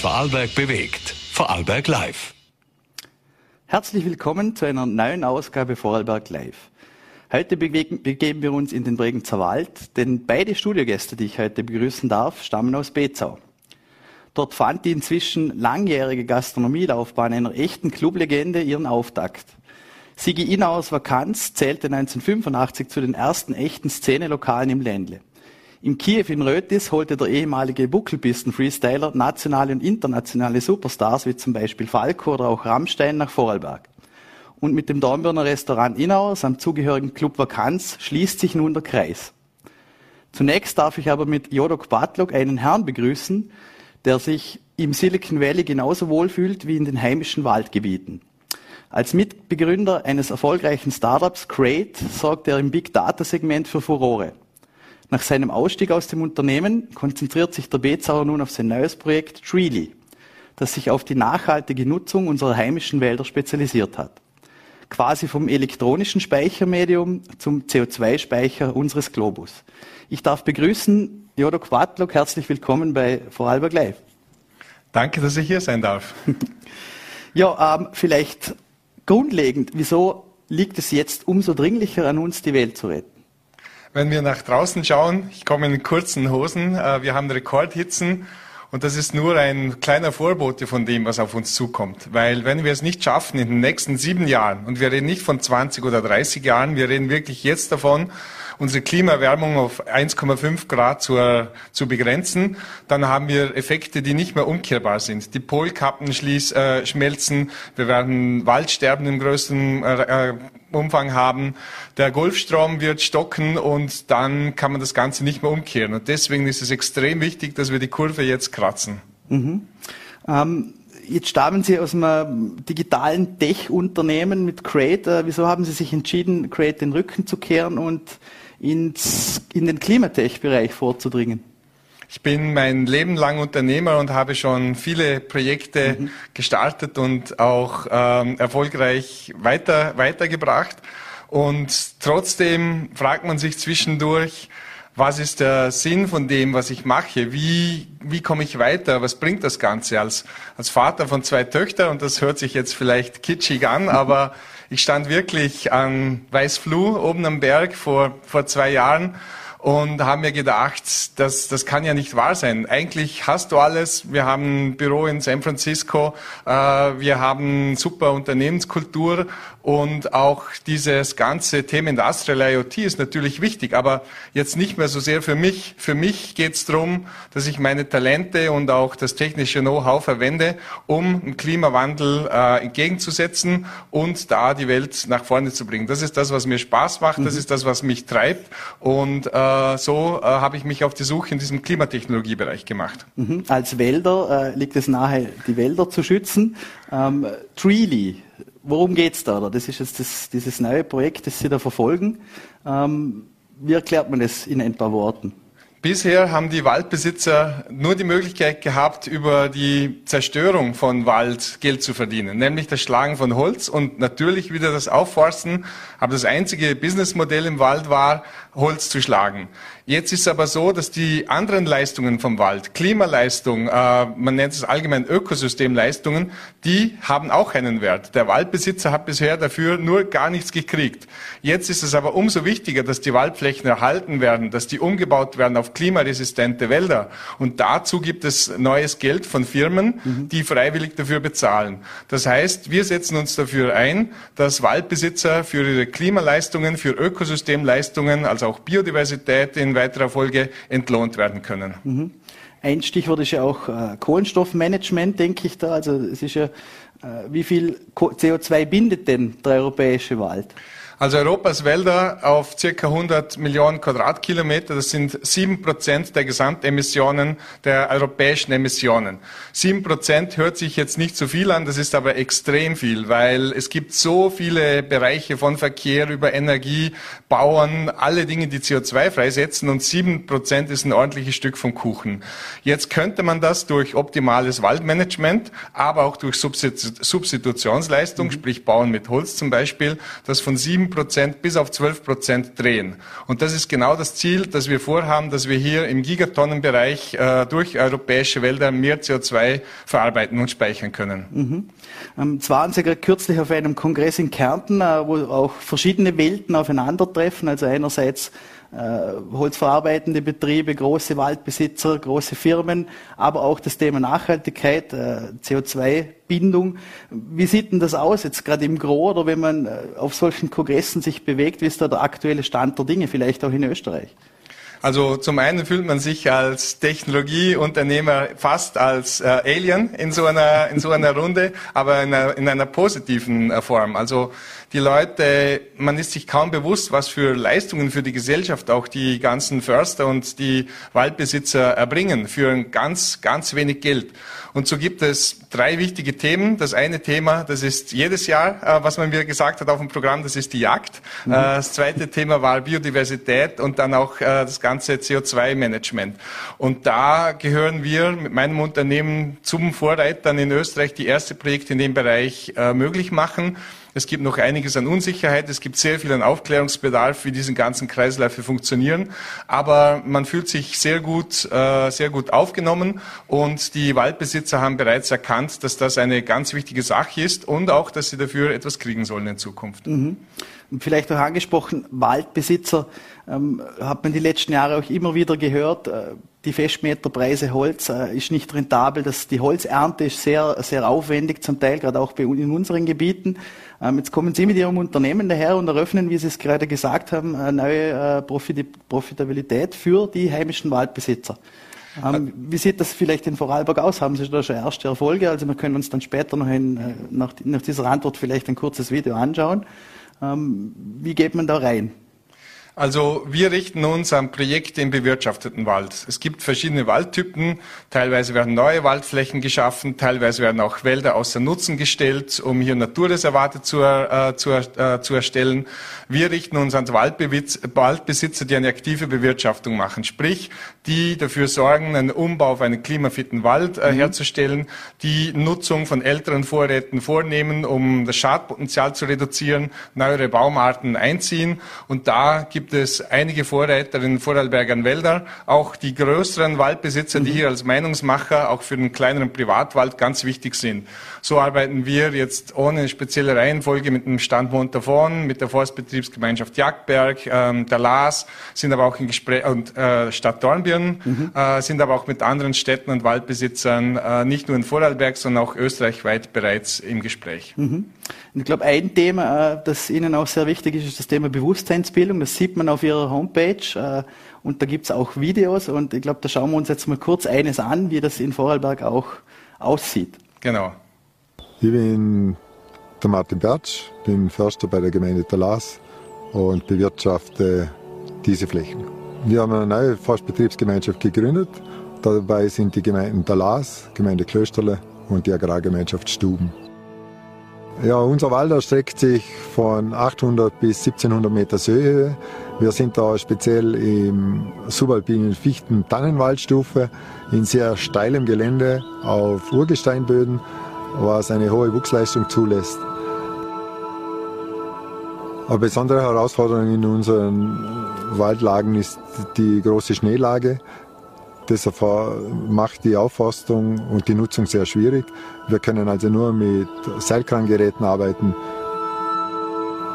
Vorarlberg bewegt. Vorarlberg Live. Herzlich willkommen zu einer neuen Ausgabe Vorarlberg Live. Heute begeben wir uns in den Bregenzer Wald, denn beide Studiogäste, die ich heute begrüßen darf, stammen aus Bezau. Dort fand die inzwischen langjährige Gastronomielaufbahn einer echten Clublegende ihren Auftakt. Sigi Ina aus Vakanz zählte 1985 zu den ersten echten Szenelokalen im Ländle. In Kiew in Rötis holte der ehemalige Buckelpisten-Freestyler nationale und internationale Superstars wie zum Beispiel Falco oder auch Rammstein nach Vorarlberg. Und mit dem Dornbirner Restaurant Inauer samt zugehörigen Club Vakanz schließt sich nun der Kreis. Zunächst darf ich aber mit Jodok Batlok einen Herrn begrüßen, der sich im Silicon Valley genauso wohlfühlt wie in den heimischen Waldgebieten. Als Mitbegründer eines erfolgreichen Startups, Crate, sorgt er im Big Data Segment für Furore. Nach seinem Ausstieg aus dem Unternehmen konzentriert sich der Bezauer nun auf sein neues Projekt Treely, das sich auf die nachhaltige Nutzung unserer heimischen Wälder spezialisiert hat. Quasi vom elektronischen Speichermedium zum CO2-Speicher unseres Globus. Ich darf begrüßen Jodo Quatlok, herzlich willkommen bei Vorarlberg Live. Danke, dass ich hier sein darf. ja, ähm, vielleicht grundlegend, wieso liegt es jetzt umso dringlicher an uns, die Welt zu retten? Wenn wir nach draußen schauen, ich komme in kurzen Hosen, äh, wir haben Rekordhitzen und das ist nur ein kleiner Vorbote von dem, was auf uns zukommt. Weil wenn wir es nicht schaffen in den nächsten sieben Jahren, und wir reden nicht von 20 oder 30 Jahren, wir reden wirklich jetzt davon, unsere Klimaerwärmung auf 1,5 Grad zu, zu begrenzen, dann haben wir Effekte, die nicht mehr umkehrbar sind. Die Polkappen schließ, äh, schmelzen, wir werden Waldsterben im größten äh, äh, Umfang haben, der Golfstrom wird stocken und dann kann man das Ganze nicht mehr umkehren. Und deswegen ist es extrem wichtig, dass wir die Kurve jetzt kratzen. Mhm. Ähm Jetzt stammen Sie aus einem digitalen Tech-Unternehmen mit Crate. Äh, wieso haben Sie sich entschieden, Crate den Rücken zu kehren und ins, in den Klimatech-Bereich vorzudringen? Ich bin mein Leben lang Unternehmer und habe schon viele Projekte mhm. gestartet und auch ähm, erfolgreich weiter, weitergebracht. Und trotzdem fragt man sich zwischendurch, was ist der Sinn von dem, was ich mache? Wie, wie komme ich weiter? Was bringt das Ganze als, als Vater von zwei Töchtern? Und das hört sich jetzt vielleicht kitschig an, aber ich stand wirklich an Weißfluh oben am Berg vor, vor zwei Jahren und haben mir gedacht, das, das kann ja nicht wahr sein. Eigentlich hast du alles. Wir haben ein Büro in San Francisco, äh, wir haben super Unternehmenskultur und auch dieses ganze Thema Industrial IoT ist natürlich wichtig, aber jetzt nicht mehr so sehr für mich. Für mich geht es darum, dass ich meine Talente und auch das technische Know-how verwende, um dem Klimawandel äh, entgegenzusetzen und da die Welt nach vorne zu bringen. Das ist das, was mir Spaß macht, das mhm. ist das, was mich treibt und äh, so äh, habe ich mich auf die Suche in diesem Klimatechnologiebereich gemacht. Mhm. Als Wälder äh, liegt es nahe, die Wälder zu schützen. Ähm, Treely, worum geht's da? Das ist jetzt das, dieses neue Projekt, das Sie da verfolgen. Ähm, wie erklärt man das in ein paar Worten? Bisher haben die Waldbesitzer nur die Möglichkeit gehabt, über die Zerstörung von Wald Geld zu verdienen, nämlich das Schlagen von Holz und natürlich wieder das Aufforsten. Aber das einzige Businessmodell im Wald war, Holz zu schlagen. Jetzt ist es aber so, dass die anderen Leistungen vom Wald, Klimaleistung, äh, man nennt es allgemein Ökosystemleistungen, die haben auch einen Wert. Der Waldbesitzer hat bisher dafür nur gar nichts gekriegt. Jetzt ist es aber umso wichtiger, dass die Waldflächen erhalten werden, dass die umgebaut werden auf klimaresistente Wälder. Und dazu gibt es neues Geld von Firmen, mhm. die freiwillig dafür bezahlen. Das heißt, wir setzen uns dafür ein, dass Waldbesitzer für ihre Klimaleistungen, für Ökosystemleistungen, also auch Biodiversität in weiterer Folge entlohnt werden können. Mhm. Ein Stichwort ist ja auch äh, Kohlenstoffmanagement, denke ich da. Also es ist ja, äh, wie viel CO2 bindet denn der europäische Wald? Also Europas Wälder auf circa 100 Millionen Quadratkilometer, das sind sieben Prozent der Gesamtemissionen der europäischen Emissionen. Sieben Prozent hört sich jetzt nicht so viel an, das ist aber extrem viel, weil es gibt so viele Bereiche von Verkehr über Energie, Bauern, alle Dinge, die CO2 freisetzen und sieben Prozent ist ein ordentliches Stück vom Kuchen. Jetzt könnte man das durch optimales Waldmanagement, aber auch durch Substitutionsleistung, mhm. sprich Bauen mit Holz zum Beispiel, das von sieben Prozent bis auf 12 Prozent drehen. Und das ist genau das Ziel, das wir vorhaben, dass wir hier im Gigatonnenbereich äh, durch europäische Wälder mehr CO2 verarbeiten und speichern können. Mhm. Ähm, zwar waren Sie gerade kürzlich auf einem Kongress in Kärnten, äh, wo auch verschiedene Welten aufeinandertreffen. Also einerseits holzverarbeitende Betriebe, große Waldbesitzer, große Firmen, aber auch das Thema Nachhaltigkeit, äh, CO2-Bindung. Wie sieht denn das aus jetzt gerade im Gro oder wenn man äh, auf solchen Kongressen sich bewegt? Wie ist da der aktuelle Stand der Dinge, vielleicht auch in Österreich? Also zum einen fühlt man sich als Technologieunternehmer fast als äh, Alien in so einer in so einer Runde, aber in einer, in einer positiven äh, Form. Also die Leute, man ist sich kaum bewusst, was für Leistungen für die Gesellschaft auch die ganzen Förster und die Waldbesitzer erbringen für ein ganz ganz wenig Geld. Und so gibt es drei wichtige Themen. Das eine Thema, das ist jedes Jahr, äh, was man mir gesagt hat auf dem Programm, das ist die Jagd. Mhm. Äh, das zweite Thema war Biodiversität und dann auch äh, das ganze CO2-Management. Und da gehören wir mit meinem Unternehmen zum Vorreitern in Österreich, die erste Projekte in dem Bereich möglich machen. Es gibt noch einiges an Unsicherheit. Es gibt sehr viel an Aufklärungsbedarf, wie diese ganzen Kreisläufe funktionieren. Aber man fühlt sich sehr gut, äh, sehr gut aufgenommen und die Waldbesitzer haben bereits erkannt, dass das eine ganz wichtige Sache ist und auch, dass sie dafür etwas kriegen sollen in Zukunft. Mhm. Vielleicht auch angesprochen, Waldbesitzer ähm, hat man die letzten Jahre auch immer wieder gehört. Äh, die Festmeterpreise Holz äh, ist nicht rentabel. Das, die Holzernte ist sehr, sehr aufwendig, zum Teil gerade auch bei, in unseren Gebieten. Ähm, jetzt kommen Sie mit Ihrem Unternehmen daher und eröffnen, wie Sie es gerade gesagt haben, eine neue äh, Profitabilität für die heimischen Waldbesitzer. Ähm, wie sieht das vielleicht in Vorarlberg aus? Haben Sie da schon erste Erfolge? Also wir können uns dann später noch in, äh, nach, dieser Antwort vielleicht ein kurzes Video anschauen. Ähm, wie geht man da rein? Also wir richten uns an Projekte im bewirtschafteten Wald. Es gibt verschiedene Waldtypen. Teilweise werden neue Waldflächen geschaffen, teilweise werden auch Wälder außer Nutzen gestellt, um hier Naturreservate zu, äh, zu, äh, zu erstellen. Wir richten uns an Waldbesitzer, die eine aktive Bewirtschaftung machen, sprich, die dafür sorgen, einen Umbau auf einen klimafitten Wald äh, mhm. herzustellen, die Nutzung von älteren Vorräten vornehmen, um das Schadpotenzial zu reduzieren, neuere Baumarten einziehen. Und da gibt gibt es einige Vorreiter in Vorarlbergern Wälder, auch die größeren Waldbesitzer, die mhm. hier als Meinungsmacher auch für den kleineren Privatwald ganz wichtig sind. So arbeiten wir jetzt ohne spezielle Reihenfolge mit dem Stand Montafon, mit der Forstbetriebsgemeinschaft Jagdberg, ähm, der LAS, sind aber auch in Gespräch und äh, Stadt Dornbirn, mhm. äh, sind aber auch mit anderen Städten und Waldbesitzern äh, nicht nur in Vorarlberg, sondern auch österreichweit bereits im Gespräch. Mhm. Und ich glaube, ein Thema, äh, das Ihnen auch sehr wichtig ist, ist das Thema Bewusstseinsbildung. Das sieht man auf Ihrer Homepage. Äh, und da gibt es auch Videos. Und ich glaube, da schauen wir uns jetzt mal kurz eines an, wie das in Vorarlberg auch aussieht. Genau. Ich bin der Martin Bertsch, bin Förster bei der Gemeinde Talas und bewirtschafte diese Flächen. Wir haben eine neue Forstbetriebsgemeinschaft gegründet. Dabei sind die Gemeinden Talas, Gemeinde Klösterle und die Agrargemeinschaft Stuben. Ja, unser Wald erstreckt sich von 800 bis 1700 Meter Höhe. Wir sind da speziell im subalpinen Fichten-Tannenwaldstufe in sehr steilem Gelände auf Urgesteinböden, was eine hohe Wuchsleistung zulässt. Eine besondere Herausforderung in unseren Waldlagen ist die große Schneelage. Deshalb macht die Aufforstung und die Nutzung sehr schwierig. Wir können also nur mit Seilkrangeräten arbeiten.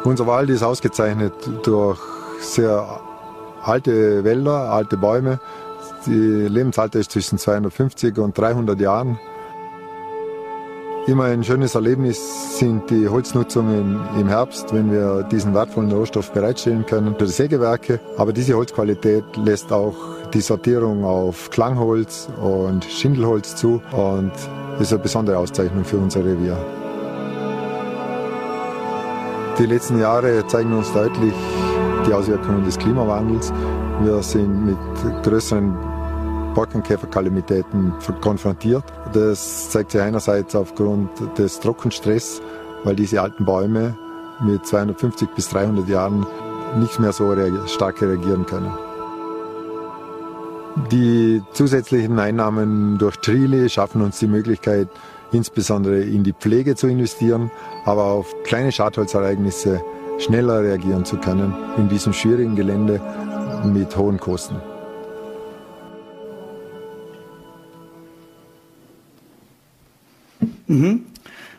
Unser Wald ist ausgezeichnet durch sehr alte Wälder, alte Bäume. Die Lebensalter ist zwischen 250 und 300 Jahren. Immer ein schönes Erlebnis sind die Holznutzungen im Herbst, wenn wir diesen wertvollen Rohstoff bereitstellen können für die Sägewerke. Aber diese Holzqualität lässt auch die Sortierung auf Klangholz und Schindelholz zu und ist eine besondere Auszeichnung für unser Revier. Die letzten Jahre zeigen uns deutlich die Auswirkungen des Klimawandels. Wir sind mit größeren Borkenkäferkalamitäten konfrontiert. Das zeigt sich einerseits aufgrund des Trockenstress, weil diese alten Bäume mit 250 bis 300 Jahren nicht mehr so stark reagieren können. Die zusätzlichen Einnahmen durch Trile schaffen uns die Möglichkeit, insbesondere in die Pflege zu investieren, aber auf kleine Schadholzereignisse schneller reagieren zu können in diesem schwierigen Gelände mit hohen Kosten. Mhm.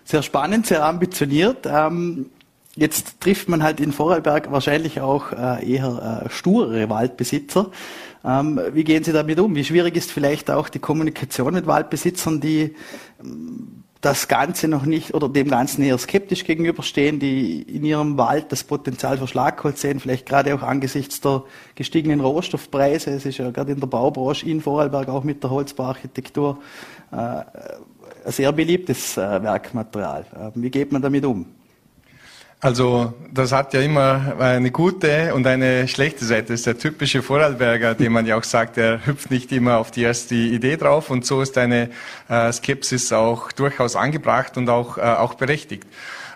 Sehr spannend, sehr ambitioniert. Ähm, jetzt trifft man halt in Vorarlberg wahrscheinlich auch äh, eher äh, sturere Waldbesitzer. Ähm, wie gehen Sie damit um? Wie schwierig ist vielleicht auch die Kommunikation mit Waldbesitzern, die ähm, das Ganze noch nicht oder dem Ganzen eher skeptisch gegenüberstehen, die in ihrem Wald das Potenzial für Schlagholz sehen, vielleicht gerade auch angesichts der gestiegenen Rohstoffpreise. Es ist ja gerade in der Baubranche in Vorarlberg auch mit der Holzbauarchitektur äh, ein sehr beliebtes äh, Werkmaterial. Äh, wie geht man damit um? Also das hat ja immer eine gute und eine schlechte Seite. Das ist der typische Vorarlberger, dem man ja auch sagt, er hüpft nicht immer auf die erste Idee drauf und so ist eine äh, Skepsis auch durchaus angebracht und auch, äh, auch berechtigt.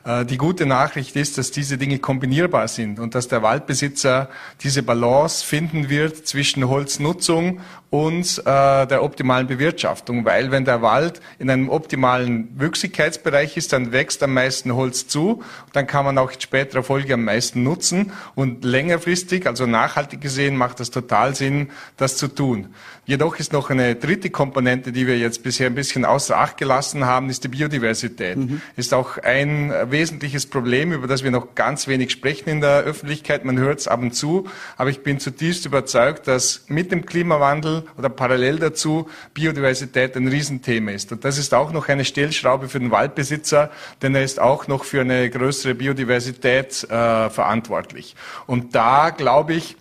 Äh, die gute Nachricht ist, dass diese Dinge kombinierbar sind und dass der Waldbesitzer diese Balance finden wird zwischen Holznutzung und äh, der optimalen Bewirtschaftung, weil wenn der Wald in einem optimalen Wüchsigkeitsbereich ist, dann wächst am meisten Holz zu, dann kann man auch in späterer Folge am meisten nutzen und längerfristig, also nachhaltig gesehen, macht das total Sinn, das zu tun. Jedoch ist noch eine dritte Komponente, die wir jetzt bisher ein bisschen außer Acht gelassen haben, ist die Biodiversität. Mhm. Ist auch ein wesentliches Problem, über das wir noch ganz wenig sprechen in der Öffentlichkeit. Man hört es ab und zu, aber ich bin zutiefst überzeugt, dass mit dem Klimawandel oder parallel dazu Biodiversität ein Riesenthema ist. Und das ist auch noch eine Stellschraube für den Waldbesitzer, denn er ist auch noch für eine größere Biodiversität äh, verantwortlich. Und da glaube ich,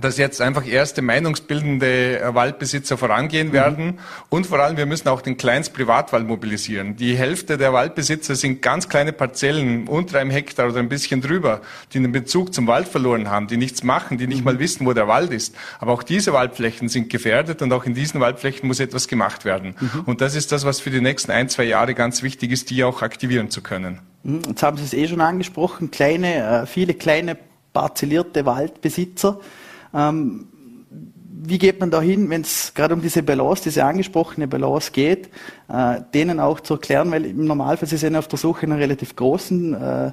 dass jetzt einfach erste meinungsbildende Waldbesitzer vorangehen mhm. werden. Und vor allem, wir müssen auch den Kleinst-Privatwald mobilisieren. Die Hälfte der Waldbesitzer sind ganz kleine Parzellen, unter einem Hektar oder ein bisschen drüber, die den Bezug zum Wald verloren haben, die nichts machen, die nicht mhm. mal wissen, wo der Wald ist. Aber auch diese Waldflächen sind gefährdet und auch in diesen Waldflächen muss etwas gemacht werden. Mhm. Und das ist das, was für die nächsten ein, zwei Jahre ganz wichtig ist, die auch aktivieren zu können. Mhm. Jetzt haben Sie es eh schon angesprochen, kleine, äh, viele kleine parzellierte Waldbesitzer. Ähm, wie geht man da hin, wenn es gerade um diese Balance, diese angesprochene Balance geht, äh, denen auch zu erklären, weil im Normalfall sie sind auf der Suche nach relativ großen, äh,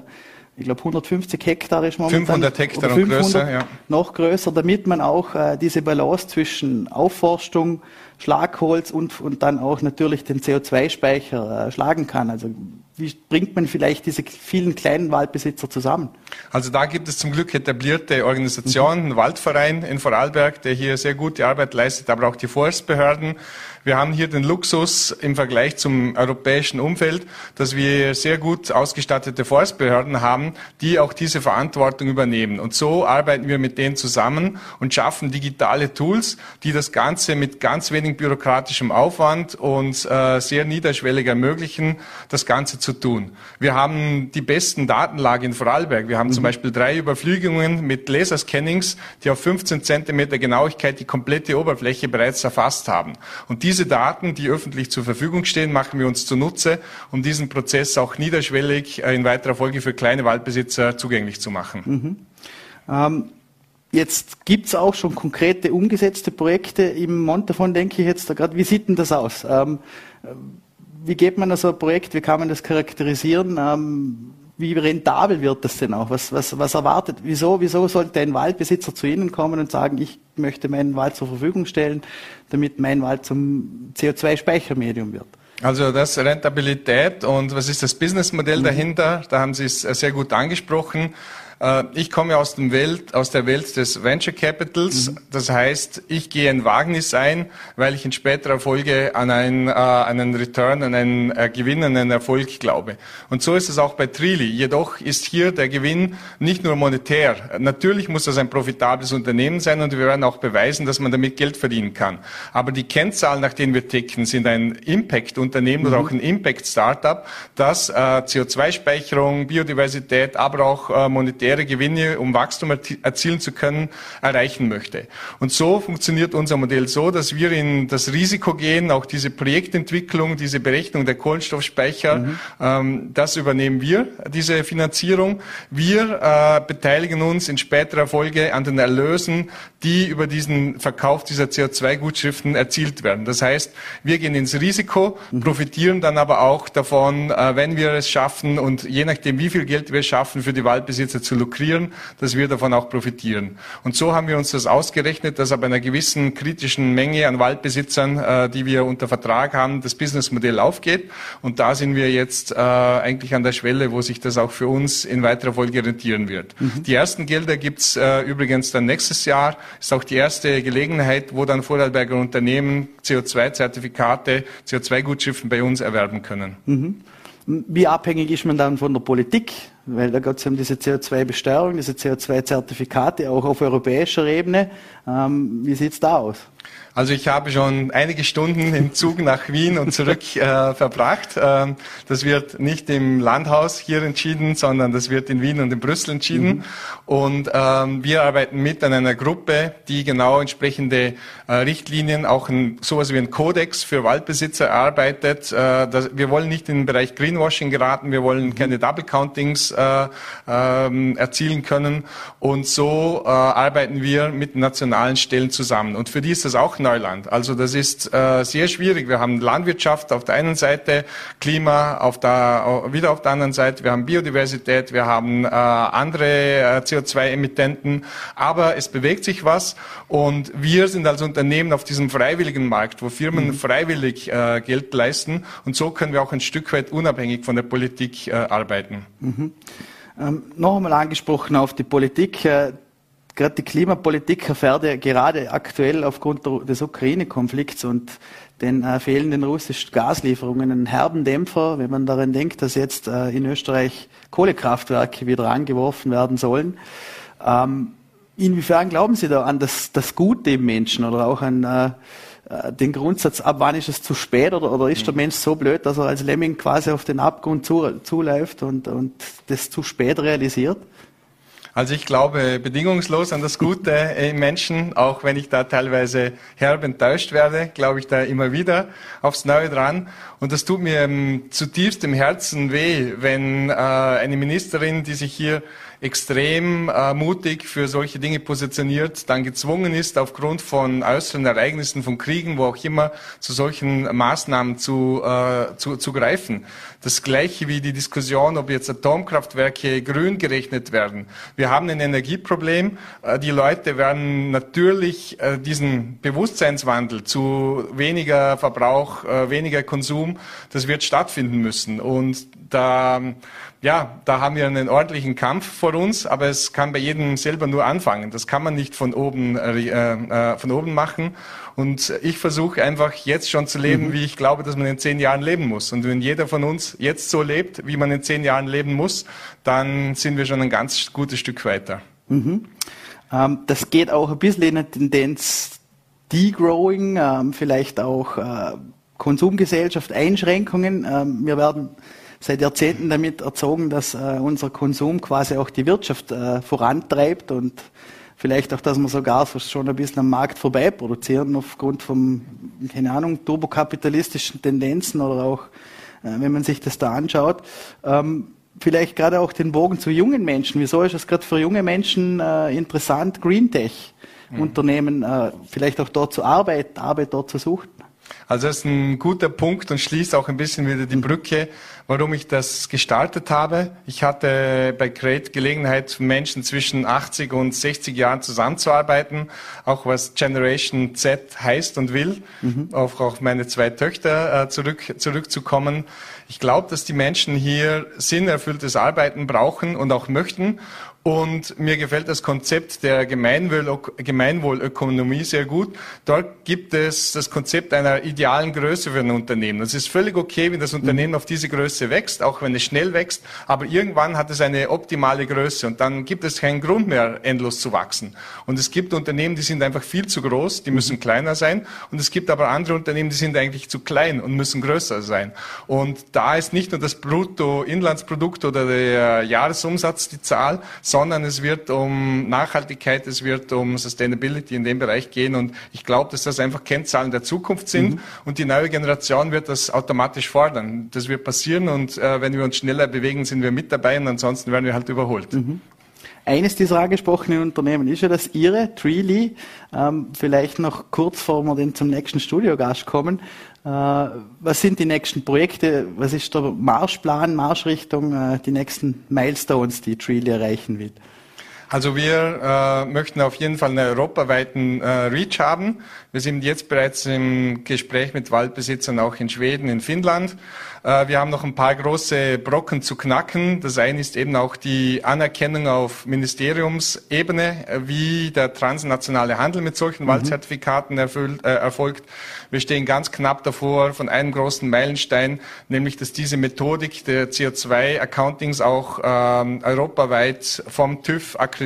ich glaube 150 Hektar ist momentan. 500 Hektar 500 und größer, ja. Noch größer, damit man auch äh, diese Balance zwischen Aufforstung, Schlagholz und, und dann auch natürlich den CO2-Speicher äh, schlagen kann. Also wie bringt man vielleicht diese vielen kleinen Waldbesitzer zusammen? Also da gibt es zum Glück etablierte Organisationen, mhm. Waldverein in Vorarlberg, der hier sehr gute Arbeit leistet, aber auch die Forstbehörden. Wir haben hier den Luxus im Vergleich zum europäischen Umfeld, dass wir sehr gut ausgestattete Forstbehörden haben, die auch diese Verantwortung übernehmen. Und so arbeiten wir mit denen zusammen und schaffen digitale Tools, die das Ganze mit ganz wenig bürokratischem Aufwand und äh, sehr niederschwellig ermöglichen, das Ganze zu tun. Wir haben die besten Datenlage in Vorarlberg. Wir haben mhm. zum Beispiel drei Überflügungen mit Laserscannings, die auf 15 Zentimeter Genauigkeit die komplette Oberfläche bereits erfasst haben. Und diese Daten, die öffentlich zur Verfügung stehen, machen wir uns zunutze, um diesen Prozess auch niederschwellig äh, in weiterer Folge für kleine Waldbesitzer zugänglich zu machen. Mhm. Ähm, jetzt gibt es auch schon konkrete umgesetzte Projekte im Montafon, denke ich jetzt da gerade. Wie sieht denn das aus? Ähm, wie geht man da so ein Projekt, wie kann man das charakterisieren? Ähm, wie rentabel wird das denn auch? Was, was, was erwartet? Wieso, wieso sollte ein Waldbesitzer zu Ihnen kommen und sagen, ich möchte meinen Wald zur Verfügung stellen, damit mein Wald zum CO2-Speichermedium wird? Also das Rentabilität und was ist das Businessmodell mhm. dahinter? Da haben Sie es sehr gut angesprochen. Äh, ich komme aus, dem Welt, aus der Welt des Venture Capitals. Mhm. Das heißt, ich gehe ein Wagnis ein, weil ich in späterer Folge an einen, äh, einen Return, an einen äh, Gewinn, an einen Erfolg glaube. Und so ist es auch bei Trili. Jedoch ist hier der Gewinn nicht nur monetär. Natürlich muss das ein profitables Unternehmen sein und wir werden auch beweisen, dass man damit Geld verdienen kann. Aber die Kennzahlen, nach denen wir ticken, sind ein Impact-Unternehmen mhm. oder auch ein Impact-Startup, das äh, CO2-Speicherung, Biodiversität, aber auch äh, monetär monetäre Gewinne, um Wachstum erzielen zu können, erreichen möchte. Und so funktioniert unser Modell so, dass wir in das Risiko gehen, auch diese Projektentwicklung, diese Berechnung der Kohlenstoffspeicher, mhm. ähm, das übernehmen wir, diese Finanzierung. Wir äh, beteiligen uns in späterer Folge an den Erlösen, die über diesen Verkauf dieser CO2-Gutschriften erzielt werden. Das heißt, wir gehen ins Risiko, mhm. profitieren dann aber auch davon, äh, wenn wir es schaffen und je nachdem, wie viel Geld wir schaffen, für die Waldbesitzer zu lukrieren, dass wir davon auch profitieren. Und so haben wir uns das ausgerechnet, dass ab einer gewissen kritischen Menge an Waldbesitzern, äh, die wir unter Vertrag haben, das Businessmodell aufgeht. Und da sind wir jetzt äh, eigentlich an der Schwelle, wo sich das auch für uns in weiterer Folge rentieren wird. Mhm. Die ersten Gelder gibt's äh, übrigens dann nächstes Jahr. Ist auch die erste Gelegenheit, wo dann Vorarlberger Unternehmen CO2-Zertifikate, CO2-Gutschriften bei uns erwerben können. Mhm. Wie abhängig ist man dann von der Politik? Weil da geht es um diese CO2-Besteuerung, diese CO2-Zertifikate, auch auf europäischer Ebene. Ähm, wie sieht's da aus? Also ich habe schon einige Stunden im Zug nach Wien und zurück äh, verbracht. Ähm, das wird nicht im Landhaus hier entschieden, sondern das wird in Wien und in Brüssel entschieden. Mhm. Und ähm, wir arbeiten mit an einer Gruppe, die genau entsprechende äh, Richtlinien, auch ein, sowas wie ein Kodex für Waldbesitzer erarbeitet. Äh, das, wir wollen nicht in den Bereich Greenwashing geraten, wir wollen mhm. keine Double Countings äh, ähm, erzielen können. Und so äh, arbeiten wir mit nationalen Stellen zusammen. Und für die ist das auch Neuland. Also das ist äh, sehr schwierig. Wir haben Landwirtschaft auf der einen Seite, Klima auf der, wieder auf der anderen Seite, wir haben Biodiversität, wir haben äh, andere äh, CO2-Emittenten, aber es bewegt sich was und wir sind als Unternehmen auf diesem freiwilligen Markt, wo Firmen mhm. freiwillig äh, Geld leisten und so können wir auch ein Stück weit unabhängig von der Politik äh, arbeiten. Mhm. Ähm, noch einmal angesprochen auf die Politik. Gerade die Klimapolitik erfährt ja gerade aktuell aufgrund des Ukraine-Konflikts und den äh, fehlenden russischen Gaslieferungen einen herben Dämpfer, wenn man daran denkt, dass jetzt äh, in Österreich Kohlekraftwerke wieder angeworfen werden sollen. Ähm, inwiefern glauben Sie da an das, das Gute im Menschen oder auch an äh, äh den Grundsatz, ab wann ist es zu spät oder, oder ist der Mensch so blöd, dass er als Lemming quasi auf den Abgrund zu, zuläuft und, und das zu spät realisiert? Also ich glaube bedingungslos an das Gute im Menschen, auch wenn ich da teilweise herb enttäuscht werde, glaube ich da immer wieder aufs Neue dran. Und das tut mir zutiefst im Herzen weh, wenn äh, eine Ministerin, die sich hier extrem äh, mutig für solche Dinge positioniert, dann gezwungen ist, aufgrund von äußeren Ereignissen, von Kriegen, wo auch immer, zu solchen Maßnahmen zu, äh, zu, zu greifen. Das gleiche wie die Diskussion, ob jetzt Atomkraftwerke grün gerechnet werden. Wir haben ein Energieproblem. Äh, die Leute werden natürlich äh, diesen Bewusstseinswandel zu weniger Verbrauch, äh, weniger Konsum, das wird stattfinden müssen. Und da ja, da haben wir einen ordentlichen Kampf vor uns, aber es kann bei jedem selber nur anfangen. Das kann man nicht von oben, äh, äh, von oben machen. Und ich versuche einfach jetzt schon zu leben, mhm. wie ich glaube, dass man in zehn Jahren leben muss. Und wenn jeder von uns jetzt so lebt, wie man in zehn Jahren leben muss, dann sind wir schon ein ganz gutes Stück weiter. Mhm. Ähm, das geht auch ein bisschen in eine Tendenz Degrowing, ähm, vielleicht auch äh, Konsumgesellschaft, Einschränkungen. Ähm, wir werden seit Jahrzehnten damit erzogen, dass äh, unser Konsum quasi auch die Wirtschaft äh, vorantreibt und vielleicht auch, dass wir sogar schon ein bisschen am Markt vorbei produzieren aufgrund von, keine Ahnung, turbokapitalistischen Tendenzen oder auch, äh, wenn man sich das da anschaut. Ähm, vielleicht gerade auch den Bogen zu jungen Menschen. Wieso ist es gerade für junge Menschen äh, interessant, Green Tech Unternehmen mhm. vielleicht auch dort zu arbeiten, Arbeit dort zu suchen? Also das ist ein guter Punkt und schließt auch ein bisschen wieder die Brücke, warum ich das gestartet habe. Ich hatte bei Create Gelegenheit, Menschen zwischen 80 und 60 Jahren zusammenzuarbeiten, auch was Generation Z heißt und will, mhm. auch auf meine zwei Töchter äh, zurück, zurückzukommen. Ich glaube, dass die Menschen hier sinnerfülltes Arbeiten brauchen und auch möchten. Und mir gefällt das Konzept der Gemeinwohl Gemeinwohlökonomie sehr gut. Dort gibt es das Konzept einer idealen Größe für ein Unternehmen. Es ist völlig okay, wenn das Unternehmen auf diese Größe wächst, auch wenn es schnell wächst. Aber irgendwann hat es eine optimale Größe und dann gibt es keinen Grund mehr, endlos zu wachsen. Und es gibt Unternehmen, die sind einfach viel zu groß, die müssen kleiner sein. Und es gibt aber andere Unternehmen, die sind eigentlich zu klein und müssen größer sein. Und da ist nicht nur das Bruttoinlandsprodukt oder der Jahresumsatz die Zahl, sondern es wird um Nachhaltigkeit, es wird um Sustainability in dem Bereich gehen. Und ich glaube, dass das einfach Kennzahlen der Zukunft sind. Mhm. Und die neue Generation wird das automatisch fordern. Das wird passieren. Und äh, wenn wir uns schneller bewegen, sind wir mit dabei. Und ansonsten werden wir halt überholt. Mhm. Eines dieser angesprochenen Unternehmen ist ja das Ihre, Treely. Ähm, vielleicht noch kurz, bevor wir dann zum nächsten Studiogast kommen. Äh, was sind die nächsten Projekte? Was ist der Marschplan, Marschrichtung, äh, die nächsten Milestones, die Treely erreichen will? Also wir äh, möchten auf jeden Fall einen europaweiten äh, Reach haben. Wir sind jetzt bereits im Gespräch mit Waldbesitzern auch in Schweden, in Finnland. Äh, wir haben noch ein paar große Brocken zu knacken. Das eine ist eben auch die Anerkennung auf Ministeriumsebene, äh, wie der transnationale Handel mit solchen mhm. Waldzertifikaten erfüllt, äh, erfolgt. Wir stehen ganz knapp davor von einem großen Meilenstein, nämlich dass diese Methodik der CO2-Accountings auch ähm, europaweit vom TÜV akkreditiert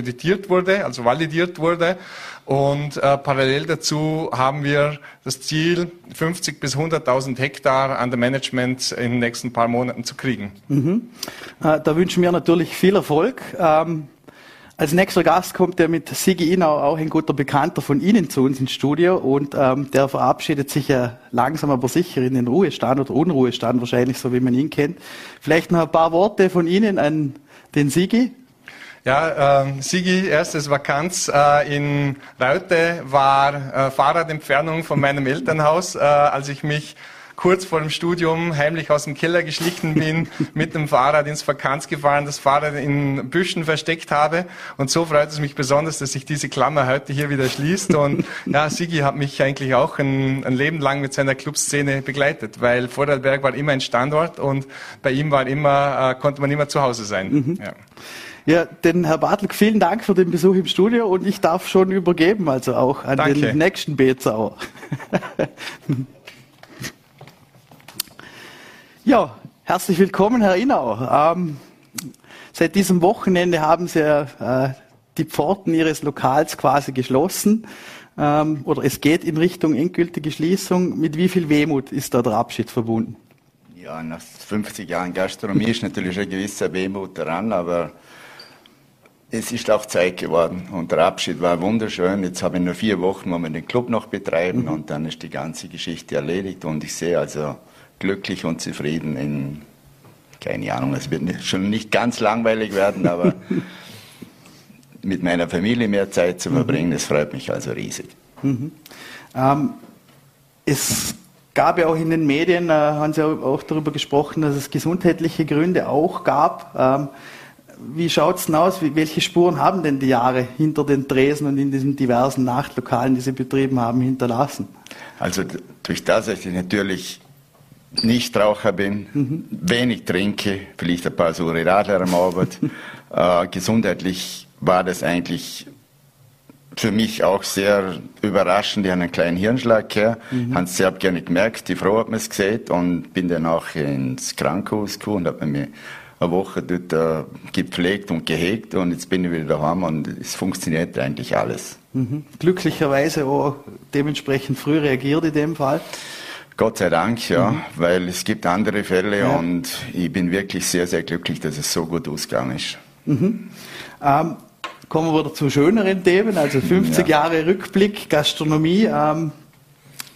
wurde, also validiert wurde. Und äh, parallel dazu haben wir das Ziel, 50 bis 100.000 Hektar an der Management in den nächsten paar Monaten zu kriegen. Mhm. Äh, da wünschen wir natürlich viel Erfolg. Ähm, als nächster Gast kommt der mit Sigi Inau, auch ein guter Bekannter von Ihnen zu uns ins Studio und ähm, der verabschiedet sich ja langsam aber sicher in den Ruhestand oder Unruhestand wahrscheinlich, so wie man ihn kennt. Vielleicht noch ein paar Worte von Ihnen an den Sigi. Ja, äh, Sigi, erstes Vakanz äh, in Reute war äh, Fahrradentfernung von meinem Elternhaus, äh, als ich mich kurz vor dem Studium heimlich aus dem Keller geschlichen bin, mit dem Fahrrad ins Vakanz gefahren, das Fahrrad in Büschen versteckt habe. Und so freut es mich besonders, dass sich diese Klammer heute hier wieder schließt. Und ja, Sigi hat mich eigentlich auch ein, ein Leben lang mit seiner Clubszene begleitet, weil Vorarlberg war immer ein Standort und bei ihm war immer, äh, konnte man immer zu Hause sein. Mhm. Ja. Ja, den Herr Bartl, vielen Dank für den Besuch im Studio und ich darf schon übergeben, also auch an Danke. den nächsten Bezauer. ja, herzlich willkommen, Herr Inau. Ähm, seit diesem Wochenende haben Sie äh, die Pforten Ihres Lokals quasi geschlossen. Ähm, oder es geht in Richtung endgültige Schließung. Mit wie viel Wehmut ist da der Abschied verbunden? Ja, nach 50 Jahren Gastronomie ist natürlich ein gewisser Wehmut daran, aber es ist auch Zeit geworden und der Abschied war wunderschön. Jetzt habe ich nur vier Wochen, wo wir den Club noch betreiben mhm. und dann ist die ganze Geschichte erledigt und ich sehe also glücklich und zufrieden in, keine Ahnung, es wird schon nicht ganz langweilig werden, aber mit meiner Familie mehr Zeit zu verbringen, das freut mich also riesig. Mhm. Ähm, es gab ja auch in den Medien, äh, haben Sie auch darüber gesprochen, dass es gesundheitliche Gründe auch gab. Ähm, wie schaut es denn aus? welche Spuren haben denn die Jahre hinter den Tresen und in diesen diversen Nachtlokalen, die Sie betrieben haben, hinterlassen? Also durch das, dass ich natürlich nicht Raucher bin, mhm. wenig trinke, vielleicht ein paar saure Radler am Abend, äh, gesundheitlich war das eigentlich für mich auch sehr überraschend. Ich habe einen kleinen Hirnschlag gehabt, mhm. habe es sehr gerne gemerkt. Die Frau hat mir es gesehen und bin dann auch ins Krankenhaus gekommen und habe mir eine Woche dort äh, gepflegt und gehegt und jetzt bin ich wieder daheim und es funktioniert eigentlich alles. Mhm. Glücklicherweise auch dementsprechend früh reagiert in dem Fall. Gott sei Dank, ja, mhm. weil es gibt andere Fälle ja. und ich bin wirklich sehr, sehr glücklich, dass es so gut ausgegangen ist. Mhm. Ähm, kommen wir wieder zu schöneren Themen, also 50 ja. Jahre Rückblick, Gastronomie. Ähm,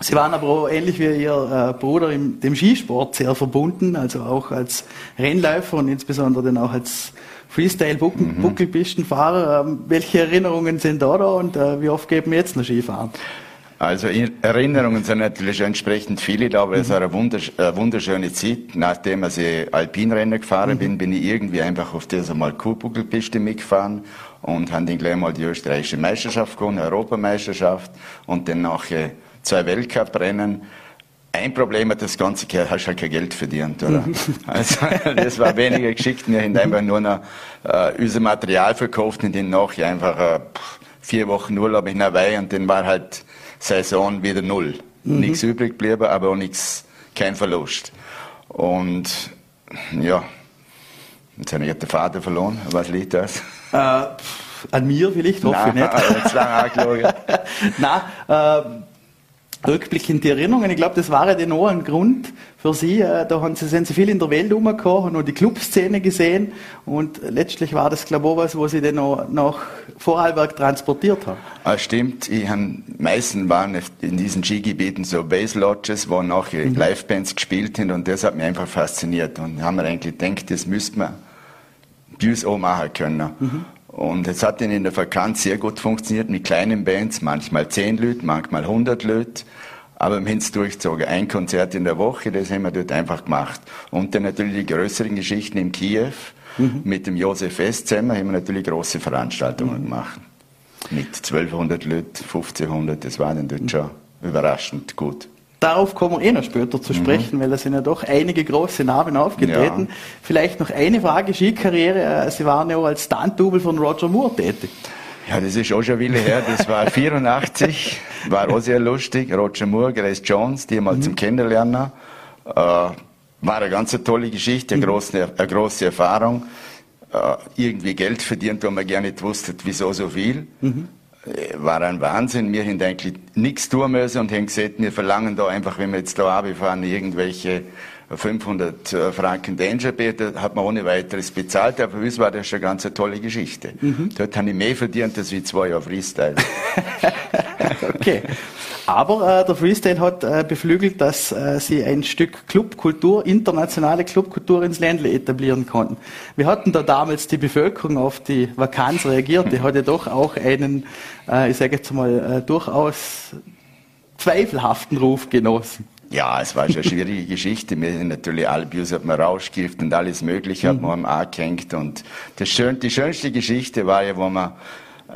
Sie waren aber auch ähnlich wie Ihr äh, Bruder im, dem Skisport sehr verbunden, also auch als Rennläufer und insbesondere dann auch als Freestyle-Buckelpistenfahrer. Mhm. Welche Erinnerungen sind da da und äh, wie oft geben wir jetzt noch Skifahren? Also Erinnerungen sind natürlich entsprechend viele da, aber mhm. es war eine, eine, wunderschöne Zeit. Nachdem ich Alpinrennen gefahren mhm. bin, bin ich irgendwie einfach auf dieser mal Kuhbuckelpiste mitgefahren und habe dann gleich mal die österreichische Meisterschaft gewonnen, Europameisterschaft und dann nachher zwei Weltcuprennen. Ein Problem hat das Ganze, hast halt kein Geld verdient, oder? also, das war weniger geschickt. Wir haben einfach nur noch äh, unser Material verkauft und dann nachher einfach äh, vier Wochen Urlaub in Hawaii und dann war halt Saison wieder null. Mhm. Nichts übrig geblieben, aber auch nichts, kein Verlust. Und ja, jetzt habe ich den Vater verloren. Was liegt das? Äh, an mir vielleicht, hoffe ich nicht. Jetzt lange Nein, äh, rückblickend die Erinnerungen. Ich glaube, das war ja dann auch ein Grund für Sie. Äh, da haben Sie, sind Sie viel in der Welt rumgekommen, haben noch die Clubszene gesehen und letztlich war das, glaube ich, auch was, wo Sie dann noch nach Vorarlberg transportiert haben. Ah, stimmt. Ich habe, meistens waren in diesen Skigebieten so Base Lodges, wo nachher mhm. Livebands gespielt haben und das hat mich einfach fasziniert und haben wir eigentlich gedacht, das müsste man uns auch machen können. Mhm. Und es hat in der Vakanz sehr gut funktioniert mit kleinen Bands, manchmal 10 Leute, manchmal 100 Leute. Aber wir haben es durchgezogen. Ein Konzert in der Woche, das haben wir dort einfach gemacht. Und dann natürlich die größeren Geschichten in Kiew. Mhm. Mit dem Josef S. zusammen haben wir natürlich große Veranstaltungen mhm. gemacht. Mit 1200 Leuten, 1500, das war dann dort schon überraschend gut. Darauf kommen wir eh noch später zu mhm. sprechen, mhm. weil da sind ja doch einige große Namen aufgetreten. Ja. Vielleicht noch eine Frage, Skikarriere. Äh, Sie waren ja auch als Stunt-Double von Roger Moore tätig. Ja, das ist auch schon wieder her. Das war 84, war auch sehr lustig. Roger Moore, Grace Jones, die mal mhm. zum Kennenlernen. Äh, war eine ganz tolle Geschichte, eine, mhm. große, eine große Erfahrung. Äh, irgendwie Geld verdient, wo man gar nicht wusste, wieso so viel. Mhm. War ein Wahnsinn. Wir haben eigentlich nichts tun müssen und haben gesagt, wir verlangen da einfach, wenn wir jetzt da fahren, irgendwelche 500 äh, Franken Dangerbeer, hat man ohne weiteres bezahlt, aber für uns war das schon eine ganz tolle Geschichte. Mhm. Dort habe ich mehr verdient als wie zwei Jahre Freestyle. okay. Aber äh, der Freestyle hat äh, beflügelt, dass äh, sie ein Stück Clubkultur, internationale Clubkultur ins Ländle etablieren konnten. Wie hatten da damals die Bevölkerung auf die Vakanz reagiert? Die hatte doch auch einen, äh, ich sage jetzt mal, äh, durchaus zweifelhaften Ruf genossen. Ja, es war schon eine schwierige Geschichte. Wir sind natürlich Albius hat man rausgekifft und alles Mögliche hat man am angehängt. Und das schön, die schönste Geschichte war ja, wo man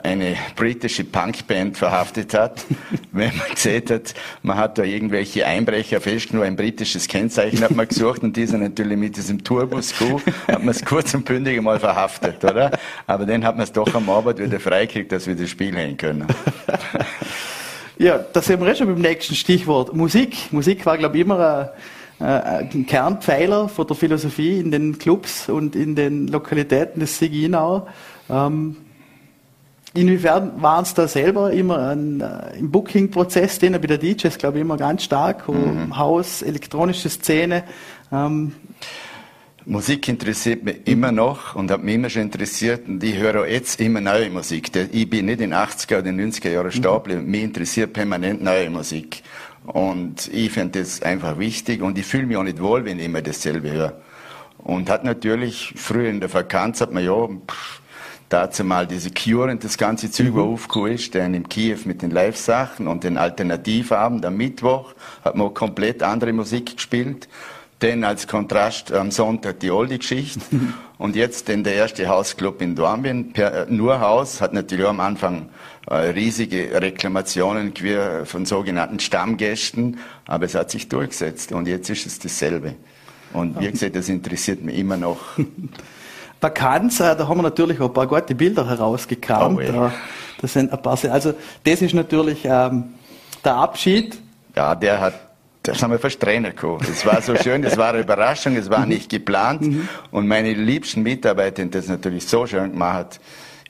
eine britische Punkband verhaftet hat, wenn man gesehen hat, man hat da irgendwelche Einbrecher fest, nur ein britisches Kennzeichen hat man gesucht und die sind natürlich mit diesem Turboskuh, hat man es kurz und bündig mal verhaftet, oder? Aber dann hat man es doch am Abend wieder freikriegt, dass wir das Spiel hängen können. Ja, da sind wir eh schon beim nächsten Stichwort. Musik. Musik war, glaube ich, immer ein, ein Kernpfeiler von der Philosophie in den Clubs und in den Lokalitäten des Siginau. Ähm, Inwiefern waren es da selber immer ein, äh, im Booking-Prozess, den bei der DJs, glaube ich, immer ganz stark, mhm. Haus, elektronische Szene. Ähm, Musik interessiert mich immer noch und hat mich immer schon interessiert und ich höre auch jetzt immer neue Musik. Ich bin nicht in den 80er oder 90er Jahren stehen geblieben. Mich interessiert permanent neue Musik. Und ich finde das einfach wichtig und ich fühle mich auch nicht wohl, wenn ich immer dasselbe höre. Und hat natürlich, früher in der Vakanz hat man ja, pff, dazu mal diese Cure und das ganze Zeug, mhm. was aufgekommen ist, dann im Kiew mit den Live-Sachen und den Alternativabend am Mittwoch hat man komplett andere Musik gespielt. Dann als Kontrast am Sonntag die alte Geschichte. und jetzt denn der erste Hausclub in Dornbirn, per, äh, nur Haus, hat natürlich am Anfang äh, riesige Reklamationen von sogenannten Stammgästen, aber es hat sich durchgesetzt und jetzt ist es dasselbe. Und wie gesagt, das interessiert mich immer noch. Vakanz, äh, da haben wir natürlich auch ein paar gute Bilder herausgekramt. Oh, da, das sind ein paar, also das ist natürlich ähm, der Abschied. Ja, der hat das haben wir fast Trainer gehabt. Es war so schön, es war eine Überraschung, es war mhm. nicht geplant. Mhm. Und meine liebsten Mitarbeiter haben das natürlich so schön gemacht.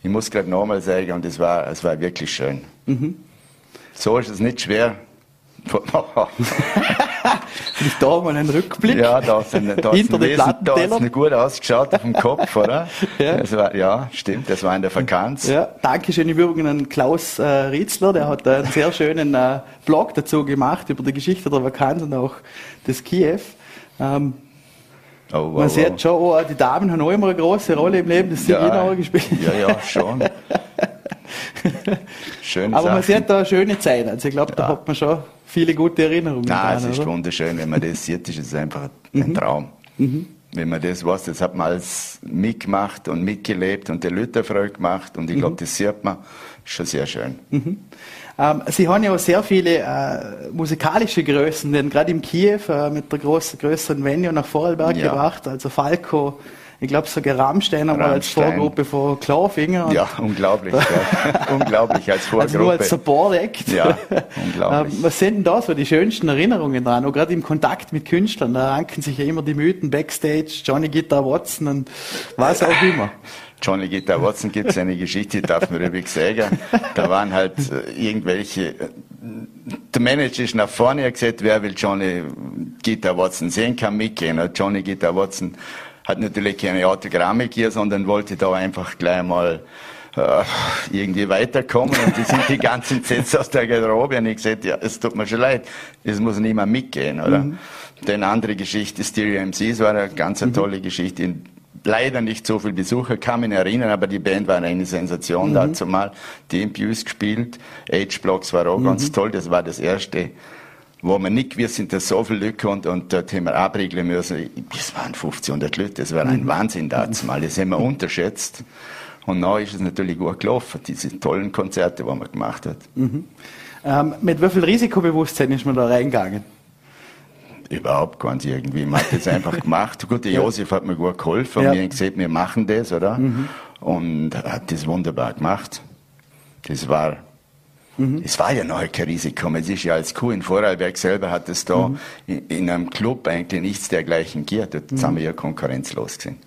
Ich muss gerade nochmal sagen, und es war, es war wirklich schön. Mhm. So ist es nicht schwer, Vielleicht da mal einen Rückblick. Ja, da sind, da Hinter den da ist nicht gut ausgeschaut auf dem Kopf, oder? ja. Das war, ja, stimmt, das war in der Vakanz. Ja, Dankeschön im Übrigen an Klaus äh, Rietzler, der hat einen sehr schönen äh, Blog dazu gemacht über die Geschichte der Vakanz und auch des Kiew. Ähm, Oh, wow, Man sieht wow. schon, oh, die Damen haben auch immer eine große Rolle im Leben des Siginauer ja, gespielt. Ja, ja, schon. Schöne Aber Sachen. man sieht da eine schöne Zeit. Also ich glaube, ja. da hat man schon viele gute Erinnerungen. Ja, es ist oder? wunderschön. Wenn man das sieht, ist es einfach ein mhm. Traum. Mhm. Wenn man das weiß, das hat man alles mitgemacht und mitgelebt und die Leute Freude gemacht und ich glaube, mhm. das sieht man, ist schon sehr schön. Ähm, Sie haben ja auch sehr viele äh, musikalische Größen, denn gerade im Kiew äh, mit der großen, größeren Venue nach Vorarlberg ja. gebracht, also Falco, ich glaube sogar Rammstein einmal als Vorgruppe von Clawfinger. Ja, unglaublich. ja. unglaublich als Vorgruppe. Also nur als Support Act. Ja, unglaublich. Ähm, was sind denn da so die schönsten Erinnerungen dran? Auch gerade im Kontakt mit Künstlern, da ranken sich ja immer die Mythen Backstage, Johnny Guitar Watson und was auch immer. Johnny Guitar Watson gibt es eine Geschichte, die darf man übrigens sagen. Da waren halt äh, irgendwelche, äh, der Manager ist nach vorne, er hat gesagt, wer will Johnny Guitar Watson sehen, kann mitgehen. Johnny Guitar Watson hat natürlich keine Autogramme hier, sondern wollte da einfach gleich mal äh, irgendwie weiterkommen und die sind die ganzen Sätze aus der Garderobe und ich gesagt, ja, es tut mir schon leid, es muss niemand mitgehen, oder? Mhm. Denn andere Geschichte, Stereo MCs war eine ganz eine mhm. tolle Geschichte. In leider nicht so viele Besucher, kann mich erinnern, aber die Band war eine Sensation mhm. dazu mal. Die Impus gespielt, H-Blocks war auch mhm. ganz toll, das war das erste wo man nicht gewusst sind, dass so viele Lücke und, und dort haben wir abriegeln müssen. Das waren 1500 Leute, das war ein mhm. Wahnsinn dazu mal. Das haben wir unterschätzt. Und dann ist es natürlich gut gelaufen, diese tollen Konzerte, die man gemacht hat. Mhm. Ähm, mit wie viel Risikobewusstsein ist man da reingegangen? Überhaupt ganz irgendwie. Man hat das einfach gemacht. Gut, der Josef hat mir gut geholfen. Ja. Wir haben gesagt, wir machen das, oder? Mhm. Und hat das wunderbar gemacht. Das war, mhm. es war ja noch kein Risiko. Es ist ja als Kuh in Vorarlberg selber hat es da mhm. in, in, einem Club eigentlich nichts dergleichen gegeben. Dort mhm. sind wir ja konkurrenzlos gewesen.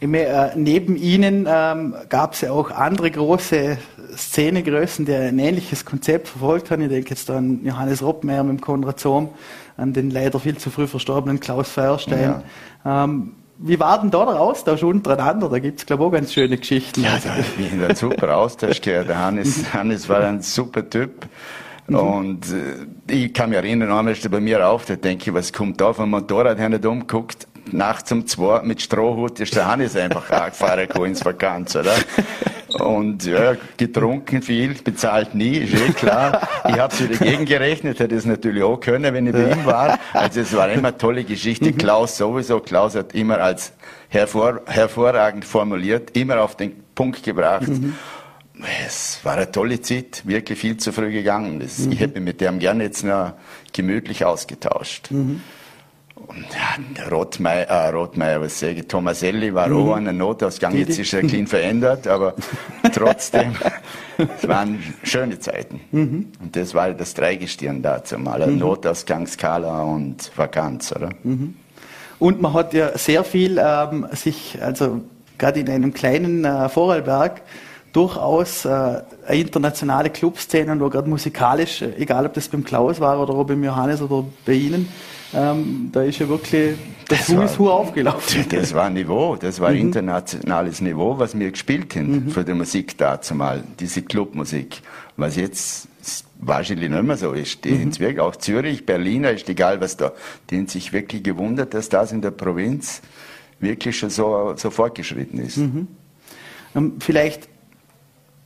Meine, äh, neben Ihnen ähm, gab es ja auch andere große Szenegrößen, die ein ähnliches Konzept verfolgt haben. Ich denke jetzt an Johannes Roppmeier mit dem Konrad Sohm, an den leider viel zu früh verstorbenen Klaus Feierstein. Ja. Ähm, wie war denn da der Austausch untereinander? Da gibt es, glaube ich, auch ganz schöne Geschichten. Ja, da ich einen super Austausch gehört. Der Hannes, Hannes war ein super Typ. Mhm. Und äh, ich kann mich erinnern, einmal ist er bei mir auf, da denke ich, was kommt da vom Motorrad, hat nicht umgeguckt, nachts um zwei mit Strohhut ist der Hannes einfach angefahren ins Vakanz, oder? Und ja, getrunken viel, bezahlt nie, ist eh klar. Ich habe es wieder gegengerechnet, hätte es natürlich auch können, wenn ich bei ihm war. Also es war immer eine tolle Geschichte. Mhm. Klaus sowieso, Klaus hat immer als hervor, hervorragend formuliert, immer auf den Punkt gebracht. Mhm. Es war eine tolle Zeit, wirklich viel zu früh gegangen. Das, mhm. Ich hätte mich mit dem gerne jetzt noch gemütlich ausgetauscht. Mhm. Rothmeier, äh, Rothmeier, was sage ich, Tomaselli war mhm. auch an der Notausgang. Jetzt ist er klein verändert, aber trotzdem, es waren schöne Zeiten. Mhm. Und das war das Dreigestirn dazu mal. Mhm. Notausgang, Skala und Vakanz, oder? Mhm. Und man hat ja sehr viel ähm, sich, also gerade in einem kleinen äh, Vorarlberg, durchaus äh, eine internationale Clubszene, wo gerade musikalisch, egal ob das beim Klaus war oder beim Johannes oder bei Ihnen, ähm, da ist ja wirklich das, das Hu ist Hu aufgelaufen. Das war Niveau, das war mhm. internationales Niveau, was wir gespielt haben mhm. für die Musik dazu mal, diese Clubmusik. Was jetzt wahrscheinlich nicht mehr so ist. Die mhm. wirklich, auch Zürich, Berliner, ist egal was da, die haben sich wirklich gewundert, dass das in der Provinz wirklich schon so, so fortgeschritten ist. Mhm. Ähm, vielleicht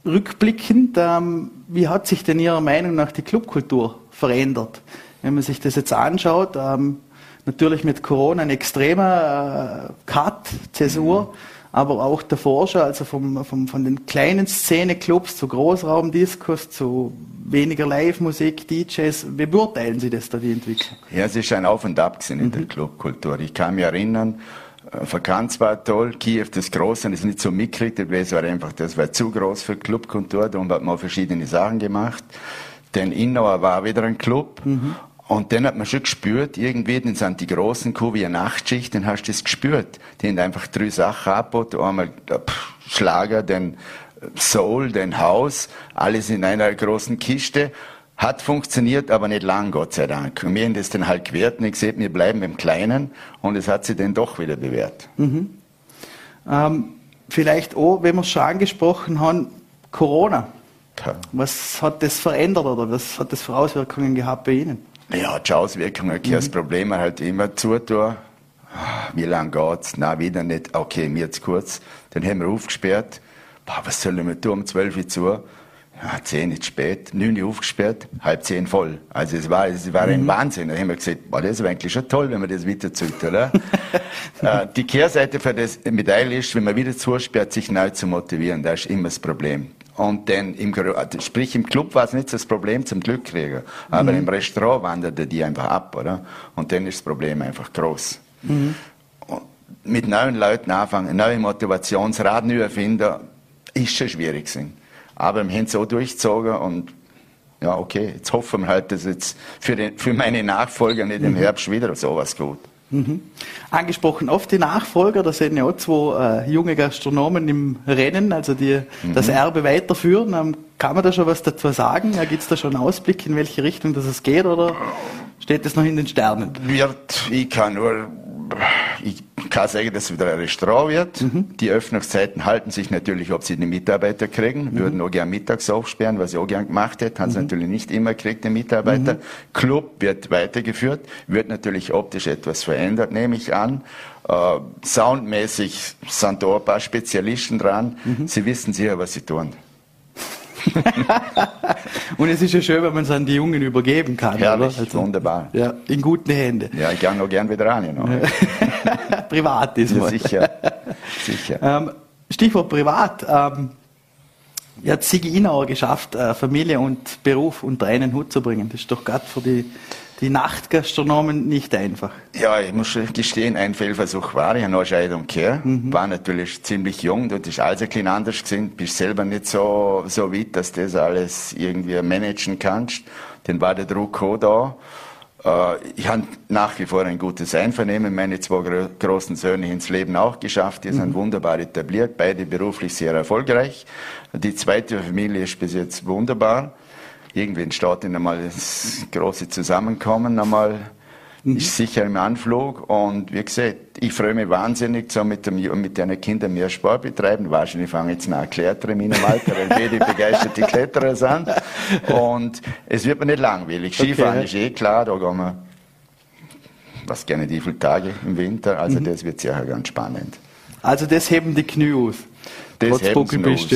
rückblickend, ähm, wie hat sich denn Ihrer Meinung nach die Clubkultur verändert? Wenn man sich das jetzt anschaut, ähm, natürlich mit Corona ein extremer äh, Cut, Zäsur, mhm. aber auch der Forscher, also vom, vom, von den kleinen Szeneclubs zu Großraumdiskos, zu weniger Live-Musik, DJs. Wie beurteilen Sie das da, die Entwicklung? Ja, es ist ein Auf und Ab in mhm. der Clubkultur. Ich kann mich erinnern, äh, Vakanz war toll, Kiew das Große, das ist nicht so mitgekriegt, das war einfach, das war zu groß für Clubkultur, darum hat man verschiedene Sachen gemacht. Denn Innauer war wieder ein Club mhm. Und dann hat man schon gespürt, irgendwie, dann sind die großen Kuh wie eine Nachtschicht, dann hast du das gespürt. Die haben einfach drei Sachen abgebaut, einmal äh, pff, Schlager, dann Soul, dann Haus, alles in einer großen Kiste. Hat funktioniert, aber nicht lang, Gott sei Dank. Und wir haben das dann halt gewährt und ich sehe, wir bleiben beim Kleinen und es hat sich dann doch wieder bewährt. Mhm. Ähm, vielleicht auch, wenn wir es schon angesprochen haben, Corona. Ja. Was hat das verändert oder was hat das für Auswirkungen gehabt bei Ihnen? Ja, die Auswirkungen, mhm. das Problem halt immer zutun. Wie lange geht's? Na, wieder nicht. Okay, mir jetzt kurz. Dann haben wir aufgesperrt. Boah, was sollen wir tun um 12 Uhr zu? Ja, 10 ist spät, 9 Uhr aufgesperrt, halb 10 voll. Also es war, es war ein mhm. Wahnsinn. Da haben wir gesagt, boah, das ist eigentlich schon toll, wenn man das wieder zieht, oder? äh, die Kehrseite für das Medaille ist, wenn man wieder zusperrt, sich neu zu motivieren. Das ist immer das Problem. Und dann im, sprich im Club war es nicht das Problem zum Glück kriegen, aber mhm. im Restaurant wanderte die einfach ab, oder? Und dann ist das Problem einfach groß. Mhm. Mit neuen Leuten anfangen, neue Motivationsrad neu erfinden, ist schon schwierig gewesen. Aber wir haben es so durchgezogen und ja, okay, jetzt hoffen wir halt, dass jetzt für, den, für meine Nachfolger nicht im mhm. Herbst wieder sowas gut. Mhm. Angesprochen oft die Nachfolger, da sind ja auch zwei äh, junge Gastronomen im Rennen, also die mhm. das Erbe weiterführen. Ähm, kann man da schon was dazu sagen? Ja, Gibt es da schon einen Ausblick, in welche Richtung das es geht oder steht das noch in den Sternen? Wird, ich kann nur ich kann sagen, dass es wieder ein Restaurant wird. Mhm. Die Öffnungszeiten halten sich natürlich, ob sie die Mitarbeiter kriegen. Mhm. Würden auch gern mittags aufsperren, was ich auch gern gemacht hätte. Haben mhm. sie natürlich nicht immer gekriegt, die Mitarbeiter. Mhm. Club wird weitergeführt, wird natürlich optisch etwas verändert, nehme ich an. Äh, soundmäßig sind da ein paar Spezialisten dran. Mhm. Sie wissen sicher, was sie tun. und es ist ja schön, wenn man es an die Jungen übergeben kann. Herrlich, also, wunderbar. Ja, in guten Händen. Ja, ich gehe noch gern wieder rein. Noch. privat ist ja, sicher. sicher. Ähm, Stichwort privat. Ähm, hat Sigi Inauer geschafft, äh, Familie und Beruf unter einen Hut zu bringen. Das ist doch gerade für die die Nachtgastronomen nicht einfach. Ja, ich muss gestehen, ein Fehlversuch war ich, eine Scheidung gehört. Mhm. War natürlich ziemlich jung, dort ist alles ein bisschen anders gewesen, bist selber nicht so, so weit, dass du das alles irgendwie managen kannst. Dann war der Druck auch da. Äh, ich habe nach wie vor ein gutes Einvernehmen. Meine zwei großen Söhne ins Leben auch geschafft. Die sind mhm. wunderbar etabliert, beide beruflich sehr erfolgreich. Die zweite Familie ist bis jetzt wunderbar irgendwie entsteht dann einmal das große Zusammenkommen, einmal mhm. ist sicher im Anflug und wie gesagt, ich freue mich wahnsinnig, so mit, dem, mit den Kindern mehr Sport betreiben. Wahrscheinlich fange ich jetzt an Klettern in meinem Alter, weil beide begeisterte Kletterer sind und es wird mir nicht langweilig. Skifahren okay. ist eh klar, da gehen wir was gerne die viele Tage im Winter, also mhm. das wird sicher ganz spannend. Also das heben die Knie aus. Das heben sie aus.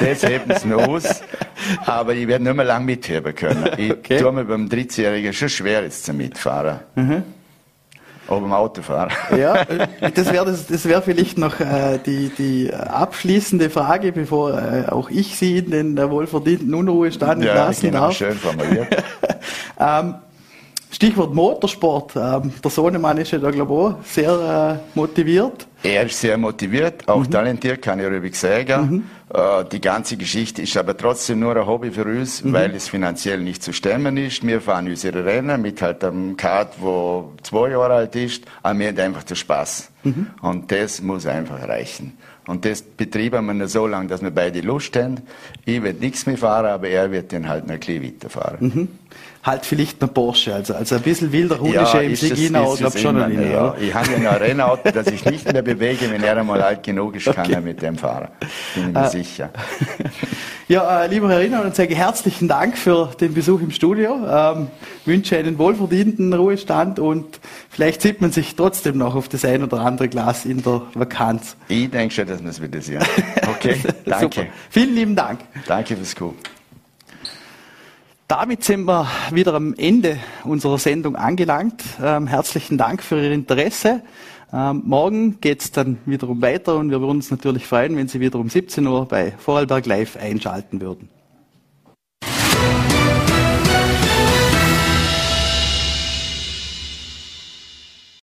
Das heben sie aus. Aber ich werde nicht mehr lange mitheben können. Ich okay. tue mir beim 13-Jährigen schon schwer, jetzt zum Mitfahren. Mhm. Aber beim Autofahren. Ja, das wäre das, das wär vielleicht noch äh, die, die abschließende Frage, bevor äh, auch ich Sie in den äh, wohlverdienten Unruhestand ja, lassen genau, darf. schön formuliert. ähm, Stichwort Motorsport. Ähm, der Sohnemann ist ja da, glaube ich, sehr äh, motiviert. Er ist sehr motiviert, auch mhm. talentiert, kann ich ruhig sagen. Mhm. Äh, die ganze Geschichte ist aber trotzdem nur ein Hobby für uns, mhm. weil es finanziell nicht zu stemmen ist. Wir fahren unsere Rennen mit halt einem Kart, wo zwei Jahre alt ist, aber wir haben einfach den Spaß. Mhm. Und das muss einfach reichen. Und das betreiben wir nur so lange, dass wir beide Lust haben. Ich werde nichts mehr fahren, aber er wird dann halt noch ein bisschen weiterfahren. Halt vielleicht noch Porsche. Also, also ein bisschen wilder Hundeschä ja, im Sigina, glaube schon noch nicht. Ja. Ich habe ja noch ein Rennauto, das ich nicht mehr bewege, wenn er einmal alt genug ist, kann okay. er mit dem fahren. Bin mir äh, sicher. ja, äh, lieber Herr Rinner, und sage herzlichen Dank für den Besuch im Studio. Ähm, wünsche einen wohlverdienten Ruhestand und vielleicht sieht man sich trotzdem noch auf das ein oder andere Glas in der Vakanz. Ich denke schon, dass wir es wieder sehen. Okay, danke. Vielen lieben Dank. Danke fürs Kommen. Damit sind wir wieder am Ende unserer Sendung angelangt. Ähm, herzlichen Dank für Ihr Interesse. Ähm, morgen geht es dann wiederum weiter und wir würden uns natürlich freuen, wenn Sie wieder um 17 Uhr bei Vorarlberg Live einschalten würden.